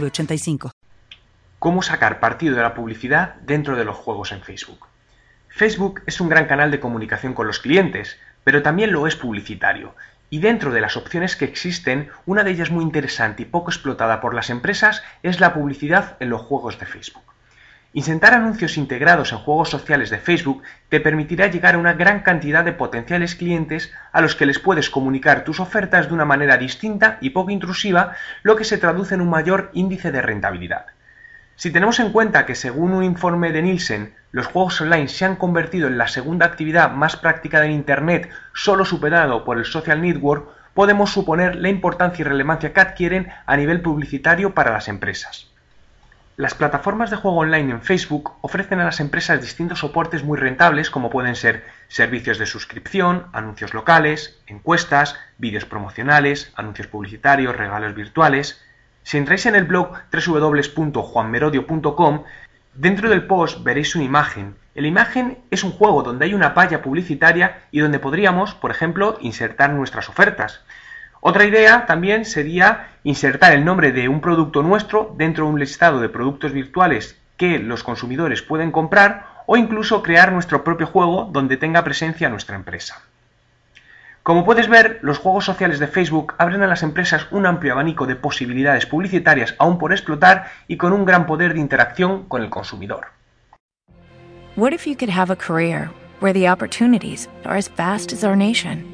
906985. ¿Cómo sacar partido de la publicidad dentro de los juegos en Facebook? Facebook es un gran canal de comunicación con los clientes, pero también lo es publicitario. Y dentro de las opciones que existen, una de ellas muy interesante y poco explotada por las empresas es la publicidad en los juegos de Facebook. Insertar anuncios integrados en juegos sociales de Facebook te permitirá llegar a una gran cantidad de potenciales clientes a los que les puedes comunicar tus ofertas de una manera distinta y poco intrusiva, lo que se traduce en un mayor índice de rentabilidad. Si tenemos en cuenta que según un informe de Nielsen, los juegos online se han convertido en la segunda actividad más practicada en Internet, solo superado por el social network, podemos suponer la importancia y relevancia que adquieren a nivel publicitario para las empresas. Las plataformas de juego online en Facebook ofrecen a las empresas distintos soportes muy rentables como pueden ser servicios de suscripción, anuncios locales, encuestas, vídeos promocionales, anuncios publicitarios, regalos virtuales. Si entráis en el blog www.juanmerodio.com, dentro del post veréis una imagen. La imagen es un juego donde hay una valla publicitaria y donde podríamos, por ejemplo, insertar nuestras ofertas. Otra idea también sería insertar el nombre de un producto nuestro dentro de un listado de productos virtuales que los consumidores pueden comprar o incluso crear nuestro propio juego donde tenga presencia nuestra empresa. Como puedes ver, los juegos sociales de Facebook abren a las empresas un amplio abanico de posibilidades publicitarias aún por explotar y con un gran poder de interacción con el consumidor. What if you could have a career where the opportunities are as vast as our nation?